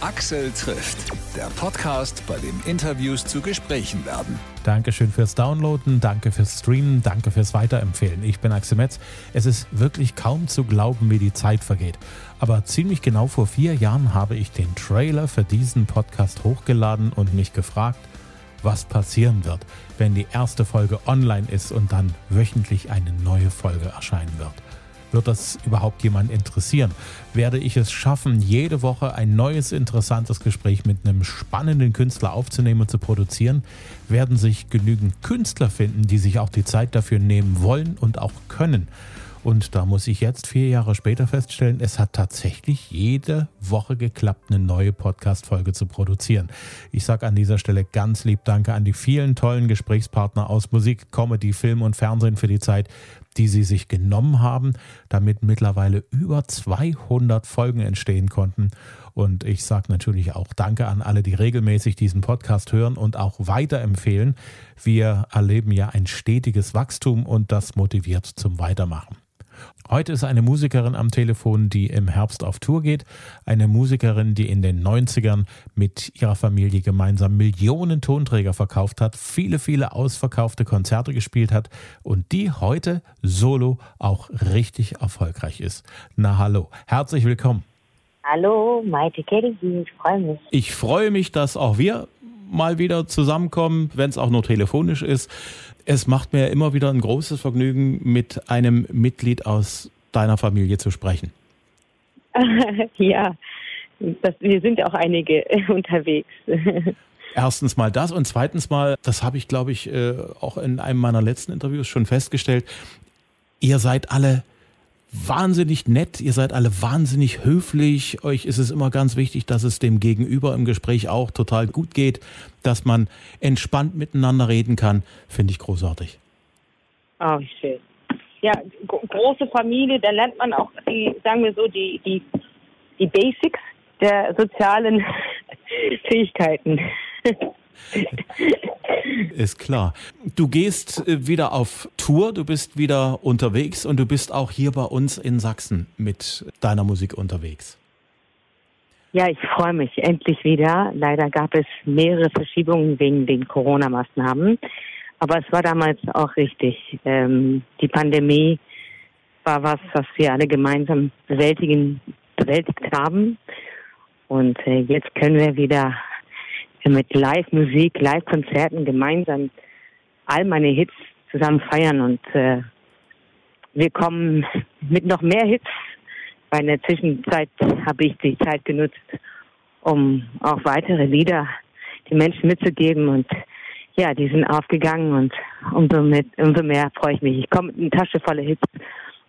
Axel trifft, der Podcast, bei dem Interviews zu Gesprächen werden. Dankeschön fürs Downloaden, danke fürs Streamen, danke fürs Weiterempfehlen. Ich bin Axel Metz. Es ist wirklich kaum zu glauben, wie die Zeit vergeht. Aber ziemlich genau vor vier Jahren habe ich den Trailer für diesen Podcast hochgeladen und mich gefragt, was passieren wird, wenn die erste Folge online ist und dann wöchentlich eine neue Folge erscheinen wird. Wird das überhaupt jemand interessieren? Werde ich es schaffen, jede Woche ein neues interessantes Gespräch mit einem spannenden Künstler aufzunehmen und zu produzieren? Werden sich genügend Künstler finden, die sich auch die Zeit dafür nehmen wollen und auch können? Und da muss ich jetzt vier Jahre später feststellen, es hat tatsächlich jede Woche geklappt, eine neue Podcast-Folge zu produzieren. Ich sage an dieser Stelle ganz lieb Danke an die vielen tollen Gesprächspartner aus Musik, Comedy, Film und Fernsehen für die Zeit, die sie sich genommen haben, damit mittlerweile über 200 Folgen entstehen konnten. Und ich sage natürlich auch Danke an alle, die regelmäßig diesen Podcast hören und auch weiterempfehlen. Wir erleben ja ein stetiges Wachstum und das motiviert zum Weitermachen. Heute ist eine Musikerin am Telefon, die im Herbst auf Tour geht. Eine Musikerin, die in den 90ern mit ihrer Familie gemeinsam Millionen Tonträger verkauft hat, viele, viele ausverkaufte Konzerte gespielt hat und die heute solo auch richtig erfolgreich ist. Na hallo, herzlich willkommen. Hallo, Maite Kelly, ich freue mich. Ich freue mich, dass auch wir mal wieder zusammenkommen, wenn es auch nur telefonisch ist. Es macht mir immer wieder ein großes Vergnügen, mit einem Mitglied aus deiner Familie zu sprechen. ja, das, wir sind auch einige unterwegs. Erstens mal das und zweitens mal, das habe ich, glaube ich, äh, auch in einem meiner letzten Interviews schon festgestellt, ihr seid alle wahnsinnig nett, ihr seid alle wahnsinnig höflich. Euch ist es immer ganz wichtig, dass es dem Gegenüber im Gespräch auch total gut geht, dass man entspannt miteinander reden kann. Finde ich großartig. Oh, schön. Ja, große Familie, da lernt man auch die, sagen wir so, die, die, die Basics der sozialen Fähigkeiten. Ist klar. Du gehst äh, wieder auf Tour, du bist wieder unterwegs und du bist auch hier bei uns in Sachsen mit deiner Musik unterwegs. Ja, ich freue mich endlich wieder. Leider gab es mehrere Verschiebungen wegen den Corona-Maßnahmen. Aber es war damals auch richtig. Ähm, die Pandemie war was, was wir alle gemeinsam bewältigen, bewältigt haben. Und äh, jetzt können wir wieder mit Live-Musik, Live-Konzerten gemeinsam all meine Hits zusammen feiern und äh, wir kommen mit noch mehr Hits, weil in der Zwischenzeit habe ich die Zeit genutzt, um auch weitere Lieder den Menschen mitzugeben und ja, die sind aufgegangen und umso, mit, umso mehr freue ich mich. Ich komme mit einer Tasche voller Hits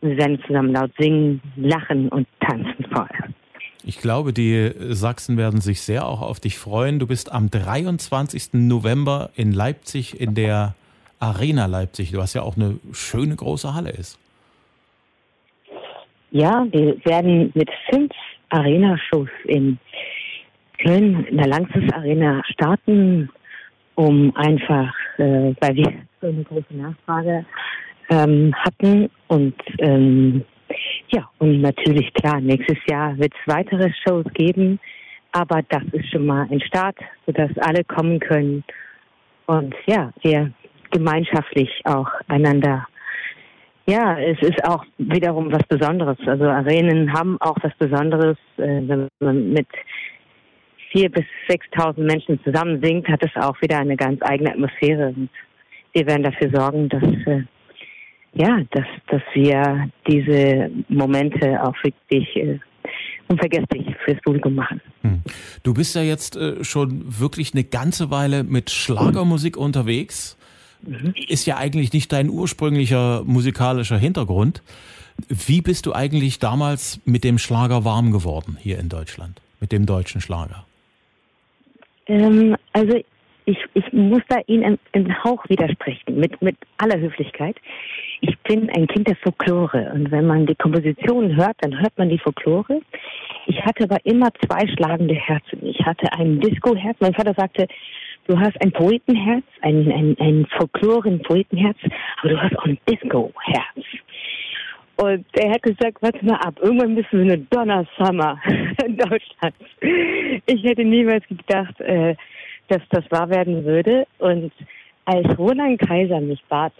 und wir werden zusammen laut singen, lachen und tanzen vorher. Ich glaube, die Sachsen werden sich sehr auch auf dich freuen. Du bist am 23. November in Leipzig in der Arena Leipzig. Du hast ja auch eine schöne große Halle ist. Ja, wir werden mit fünf Arena-Shows in Köln in der Langsys Arena starten, um einfach, äh, weil wir so eine große Nachfrage ähm, hatten und ähm, ja, und natürlich klar, nächstes Jahr wird es weitere Shows geben, aber das ist schon mal ein Start, sodass alle kommen können und ja, wir gemeinschaftlich auch einander. Ja, es ist auch wiederum was Besonderes. Also Arenen haben auch was Besonderes. Äh, wenn man mit vier bis sechstausend Menschen zusammen singt, hat es auch wieder eine ganz eigene Atmosphäre. Und wir werden dafür sorgen, dass äh, ja, dass, dass wir diese Momente auch wirklich äh, unvergesslich fürs Publikum machen. Hm. Du bist ja jetzt äh, schon wirklich eine ganze Weile mit Schlagermusik unterwegs. Mhm. Ist ja eigentlich nicht dein ursprünglicher musikalischer Hintergrund. Wie bist du eigentlich damals mit dem Schlager warm geworden hier in Deutschland, mit dem deutschen Schlager? Ähm, also ich, ich muss da Ihnen einen Hauch widersprechen, mit, mit aller Höflichkeit. Ich bin ein Kind der Folklore und wenn man die Kompositionen hört, dann hört man die Folklore. Ich hatte aber immer zwei schlagende Herzen. Ich hatte ein Disco-Herz. Mein Vater sagte, du hast ein Poetenherz, ein, ein, ein Folkloren-Poetenherz, aber du hast auch ein Disco-Herz. Und er hat gesagt, warte mal ab, irgendwann bist du eine Donner Summer Deutschland. Ich hätte niemals gedacht, äh, dass das wahr werden würde. Und als Roland Kaiser mich bat,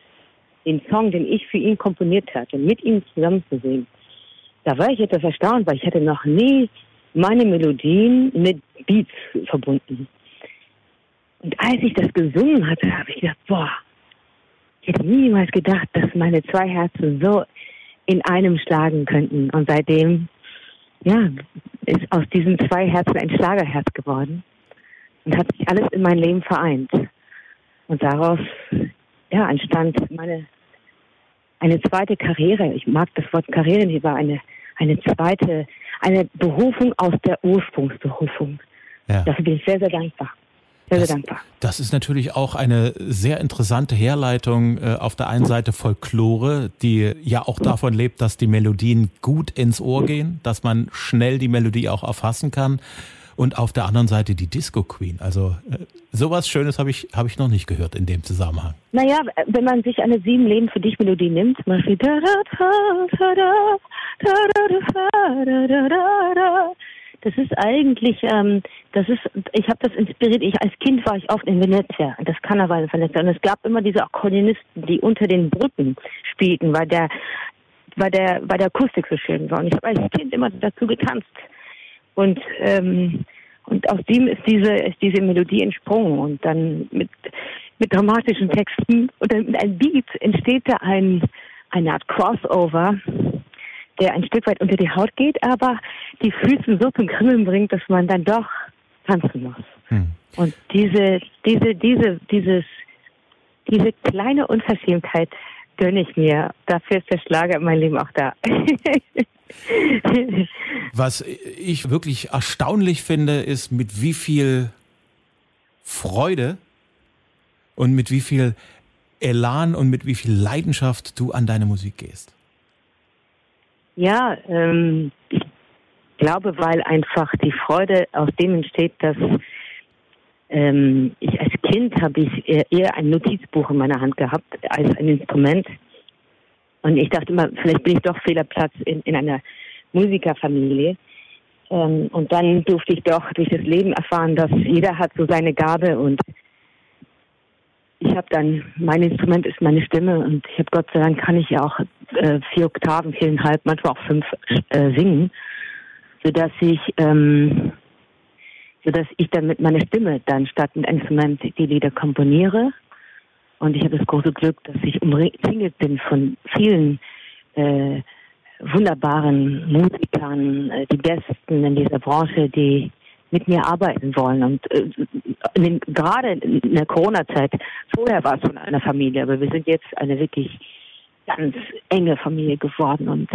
den Song, den ich für ihn komponiert hatte, mit ihm zusammen zu singen, da war ich etwas erstaunt, weil ich hatte noch nie meine Melodien mit Beats verbunden. Und als ich das gesungen hatte, habe ich gedacht, boah, ich hätte niemals gedacht, dass meine zwei Herzen so in einem schlagen könnten. Und seitdem, ja, ist aus diesen zwei Herzen ein Schlagerherz geworden und hat sich alles in mein Leben vereint. Und daraus, ja, entstand meine, eine zweite Karriere. Ich mag das Wort Karriere nicht, war eine, eine zweite, eine Berufung aus der Ursprungsberufung. Ja. Dafür bin ich sehr, sehr dankbar. Sehr, das, sehr dankbar. Das ist natürlich auch eine sehr interessante Herleitung. Äh, auf der einen Seite Folklore, die ja auch davon lebt, dass die Melodien gut ins Ohr gehen, dass man schnell die Melodie auch erfassen kann. Und auf der anderen Seite die Disco Queen. Also äh, sowas Schönes habe ich, hab ich noch nicht gehört in dem Zusammenhang. Naja, wenn man sich eine Sieben Leben für dich Melodie nimmt, zum Beispiel das ist eigentlich, ähm, das ist, ich habe das inspiriert. Ich als Kind war ich oft in Venezia, das Karneval von Venezia, und es gab immer diese Akkordeonisten, die unter den Brücken spielten, weil der, weil der, weil der Akustik so schön war. Und ich habe als Kind immer dazu getanzt. Und ähm, und aus dem ist diese ist diese Melodie entsprungen und dann mit mit dramatischen Texten und dann mit einem Beat entsteht da ein eine Art Crossover der ein Stück weit unter die Haut geht, aber die Füße so zum Kribbeln bringt, dass man dann doch tanzen muss. Hm. Und diese, diese, diese, dieses, diese kleine Unverschämtheit gönne ich mir. Dafür ist der Schlager in meinem Leben auch da. Was ich wirklich erstaunlich finde, ist, mit wie viel Freude und mit wie viel Elan und mit wie viel Leidenschaft du an deine Musik gehst. Ja, ähm, ich glaube, weil einfach die Freude aus dem entsteht, dass ähm, ich Kind habe ich eher ein Notizbuch in meiner Hand gehabt als ein Instrument. Und ich dachte immer, vielleicht bin ich doch Fehlerplatz in, in einer Musikerfamilie. Ähm, und dann durfte ich doch durch das Leben erfahren, dass jeder hat so seine Gabe und ich habe dann, mein Instrument ist meine Stimme und ich habe Gott sei Dank kann ich auch äh, vier Oktaven, viereinhalb, manchmal auch fünf äh, singen, sodass ich, ähm, sodass ich dann mit meiner Stimme dann statt einem Instrument die Lieder komponiere. Und ich habe das große Glück, dass ich umzingelt bin von vielen äh, wunderbaren Musikern, äh, die Besten in dieser Branche, die mit mir arbeiten wollen. Und äh, den, gerade in der Corona-Zeit, vorher war es schon eine Familie, aber wir sind jetzt eine wirklich ganz enge Familie geworden und,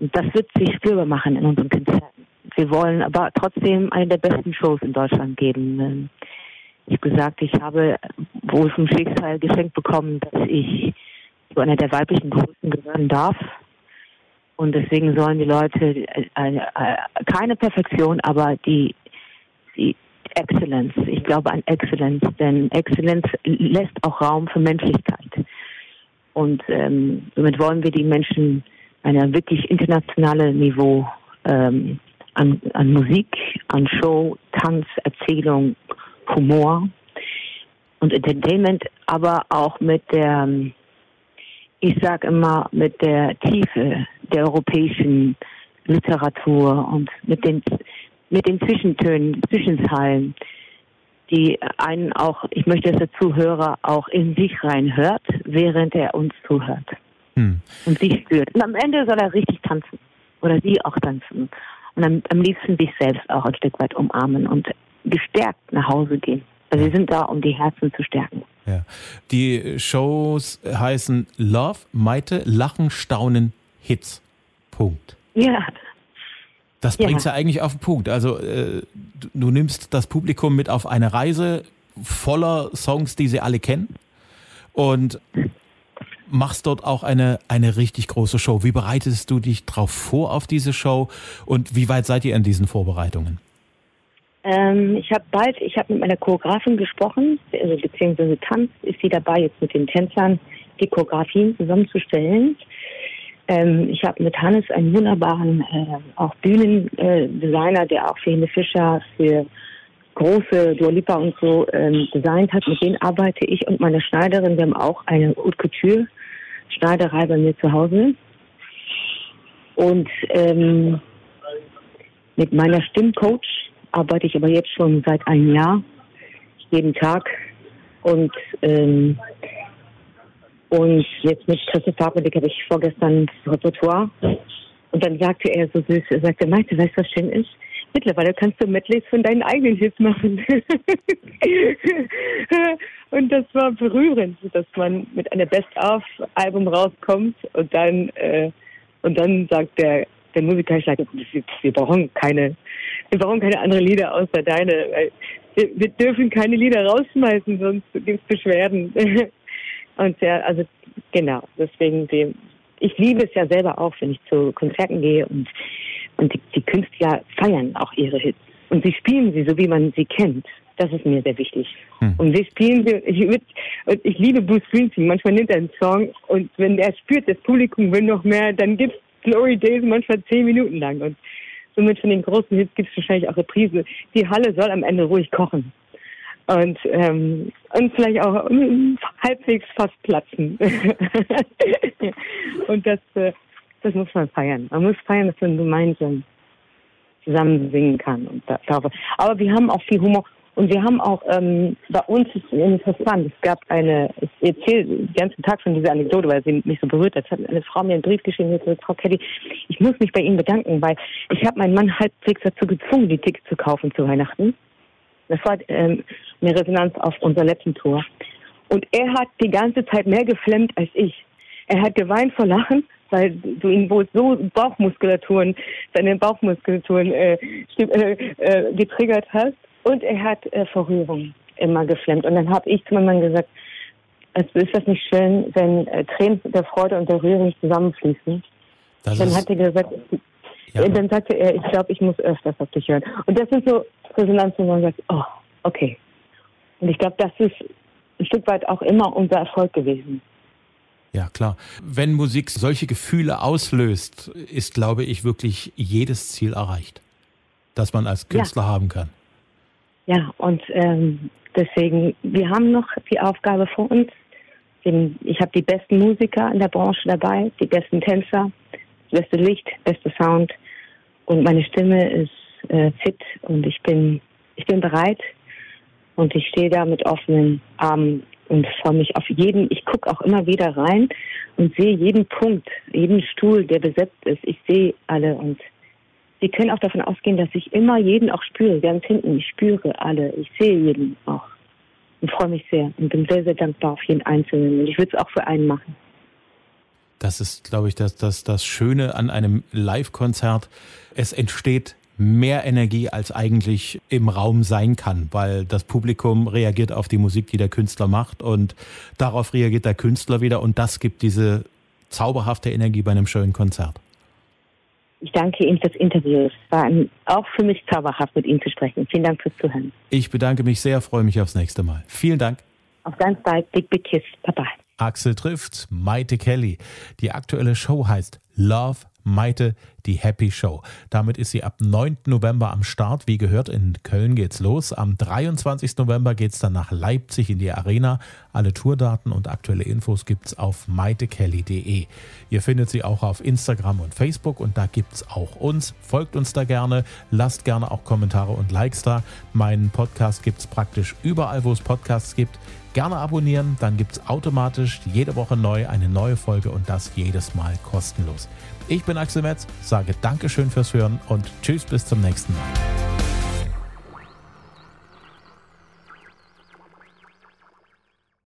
und das wird sich spürbar machen in unseren Konzerten. Wir wollen aber trotzdem eine der besten Shows in Deutschland geben. Ähm, ich habe gesagt, ich habe wohl vom Schicksal geschenkt bekommen, dass ich zu einer der weiblichen Größen gehören darf. Und deswegen sollen die Leute äh, äh, keine Perfektion, aber die, die Exzellenz. Ich glaube an Exzellenz, denn Exzellenz lässt auch Raum für Menschlichkeit. Und ähm, somit wollen wir die Menschen ein wirklich internationales Niveau ähm, an, an Musik, an Show, Tanz, Erzählung, Humor und Entertainment, aber auch mit der, ich sage immer, mit der Tiefe der europäischen Literatur und mit den, mit den Zwischentönen, Zwischenzeilen, die einen auch, ich möchte, dass der Zuhörer auch in sich reinhört, während er uns zuhört hm. und sich spürt. Und am Ende soll er richtig tanzen oder sie auch tanzen und am, am liebsten sich selbst auch ein Stück weit umarmen und gestärkt nach Hause gehen. Also wir sind da, um die Herzen zu stärken. Ja. Die Shows heißen Love, Meite, Lachen, Staunen, Hits. Punkt. Ja. Das bringt ja. ja eigentlich auf den Punkt. Also äh, du, du, nimmst das Publikum mit auf eine Reise voller Songs, die sie alle kennen und machst dort auch eine, eine richtig große Show. Wie bereitest du dich drauf vor auf diese Show und wie weit seid ihr in diesen Vorbereitungen? Ähm, ich habe bald, ich habe mit meiner Choreografin gesprochen, also beziehungsweise Tanz ist sie dabei, jetzt mit den Tänzern die Choreografien zusammenzustellen. Ähm, ich habe mit Hannes einen wunderbaren äh, auch Bühnendesigner, der auch für Helene Fischer, für große Dualipa und so ähm, designt hat. Mit denen arbeite ich und meine Schneiderin. Wir haben auch eine Haute Couture Schneiderei bei mir zu Hause. Und ähm, mit meiner Stimmcoach arbeite ich aber jetzt schon seit einem Jahr, jeden Tag. Und ähm, und jetzt mit Christoph Fabrik habe ich vorgestern das Repertoire. Und dann sagte er so süß, er sagte, Maite, weißt du, was schön ist? Mittlerweile kannst du Medleys von deinen eigenen Hits machen. und das war berührend, dass man mit einem Best-of-Album rauskommt und dann äh, und dann sagt der der Musiker, ich sage, wir, brauchen keine, wir brauchen keine anderen Lieder außer deine. Wir, wir dürfen keine Lieder rausschmeißen, sonst gibt es Beschwerden. Und ja, also genau, deswegen dem, ich liebe es ja selber auch, wenn ich zu Konzerten gehe und und die, die Künstler feiern auch ihre Hits und sie spielen sie so, wie man sie kennt. Das ist mir sehr wichtig. Hm. Und wir spielen sie. Ich, würd, ich liebe Bruce Springsteen. Manchmal nimmt er einen Song und wenn er spürt, das Publikum will noch mehr, dann gibt's Glory Days manchmal zehn Minuten lang und somit von den großen Hits gibt es wahrscheinlich auch Reprise. Die Halle soll am Ende ruhig kochen und ähm, und vielleicht auch um, halbwegs fast platzen. und das äh, das muss man feiern. Man muss feiern, dass man gemeinsam zusammen singen kann und da, Aber wir haben auch viel Humor und wir haben auch ähm, bei uns ist interessant. Es gab eine, ich erzähle den ganzen Tag schon diese Anekdote, weil sie mich so berührt hat. Es hat eine Frau mir einen Brief geschrieben, die Frau Kelly, ich muss mich bei Ihnen bedanken, weil ich habe meinen Mann halbwegs dazu gezwungen, die Tickets zu kaufen zu Weihnachten. Das war ähm, eine Resonanz auf unserer letzten Tour. Und er hat die ganze Zeit mehr geflemmt als ich. Er hat geweint vor Lachen, weil du ihn wohl so Bauchmuskulaturen, seine Bauchmuskulaturen äh, äh, äh, getriggert hast. Und er hat äh, vor Rührung immer geflemmt. Und dann habe ich zu meinem Mann gesagt, also ist das nicht schön, wenn äh, Tränen der Freude und der Rührung zusammenfließen? Das dann hat er gesagt, ja. dann sagte er, ich glaube, ich muss öfters auf dich hören. Und das sind so Resonanzen, wo man sagt, oh, okay. Und ich glaube, das ist ein Stück weit auch immer unser Erfolg gewesen. Ja, klar. Wenn Musik solche Gefühle auslöst, ist, glaube ich, wirklich jedes Ziel erreicht, das man als Künstler ja. haben kann. Ja, und ähm, deswegen, wir haben noch die Aufgabe vor uns. Ich habe die besten Musiker in der Branche dabei, die besten Tänzer, das beste Licht, beste Sound und meine Stimme ist äh, fit und ich bin, ich bin bereit und ich stehe da mit offenen Armen und freue mich auf jeden. Ich gucke auch immer wieder rein und sehe jeden Punkt, jeden Stuhl, der besetzt ist. Ich sehe alle und Sie können auch davon ausgehen, dass ich immer jeden auch spüre, ganz hinten. Ich spüre alle. Ich sehe jeden auch und freue mich sehr und bin sehr, sehr dankbar auf jeden Einzelnen. Und ich würde es auch für einen machen. Das ist, glaube ich, das, das, das Schöne an einem Live-Konzert. Es entsteht mehr Energie als eigentlich im Raum sein kann, weil das Publikum reagiert auf die Musik, die der Künstler macht und darauf reagiert der Künstler wieder und das gibt diese zauberhafte Energie bei einem schönen Konzert. Ich danke Ihnen fürs Interview. Es war auch für mich zauberhaft, mit Ihnen zu sprechen. Vielen Dank fürs Zuhören. Ich bedanke mich sehr, freue mich aufs nächste Mal. Vielen Dank. Auf ganz bald. Big, big kiss. Bye-bye. Axel trifft Maite Kelly. Die aktuelle Show heißt Love Maite, die Happy Show. Damit ist sie ab 9. November am Start. Wie gehört, in Köln geht's los. Am 23. November geht's dann nach Leipzig in die Arena. Alle Tourdaten und aktuelle Infos gibt's auf maitekelly.de. Ihr findet sie auch auf Instagram und Facebook und da gibt's auch uns. Folgt uns da gerne, lasst gerne auch Kommentare und Likes da. Meinen Podcast gibt's praktisch überall, wo es Podcasts gibt. Gerne abonnieren, dann gibt's automatisch jede Woche neu eine neue Folge und das jedes Mal kostenlos. Ich bin Axel Metz, sage Dankeschön fürs Hören und Tschüss bis zum nächsten Mal.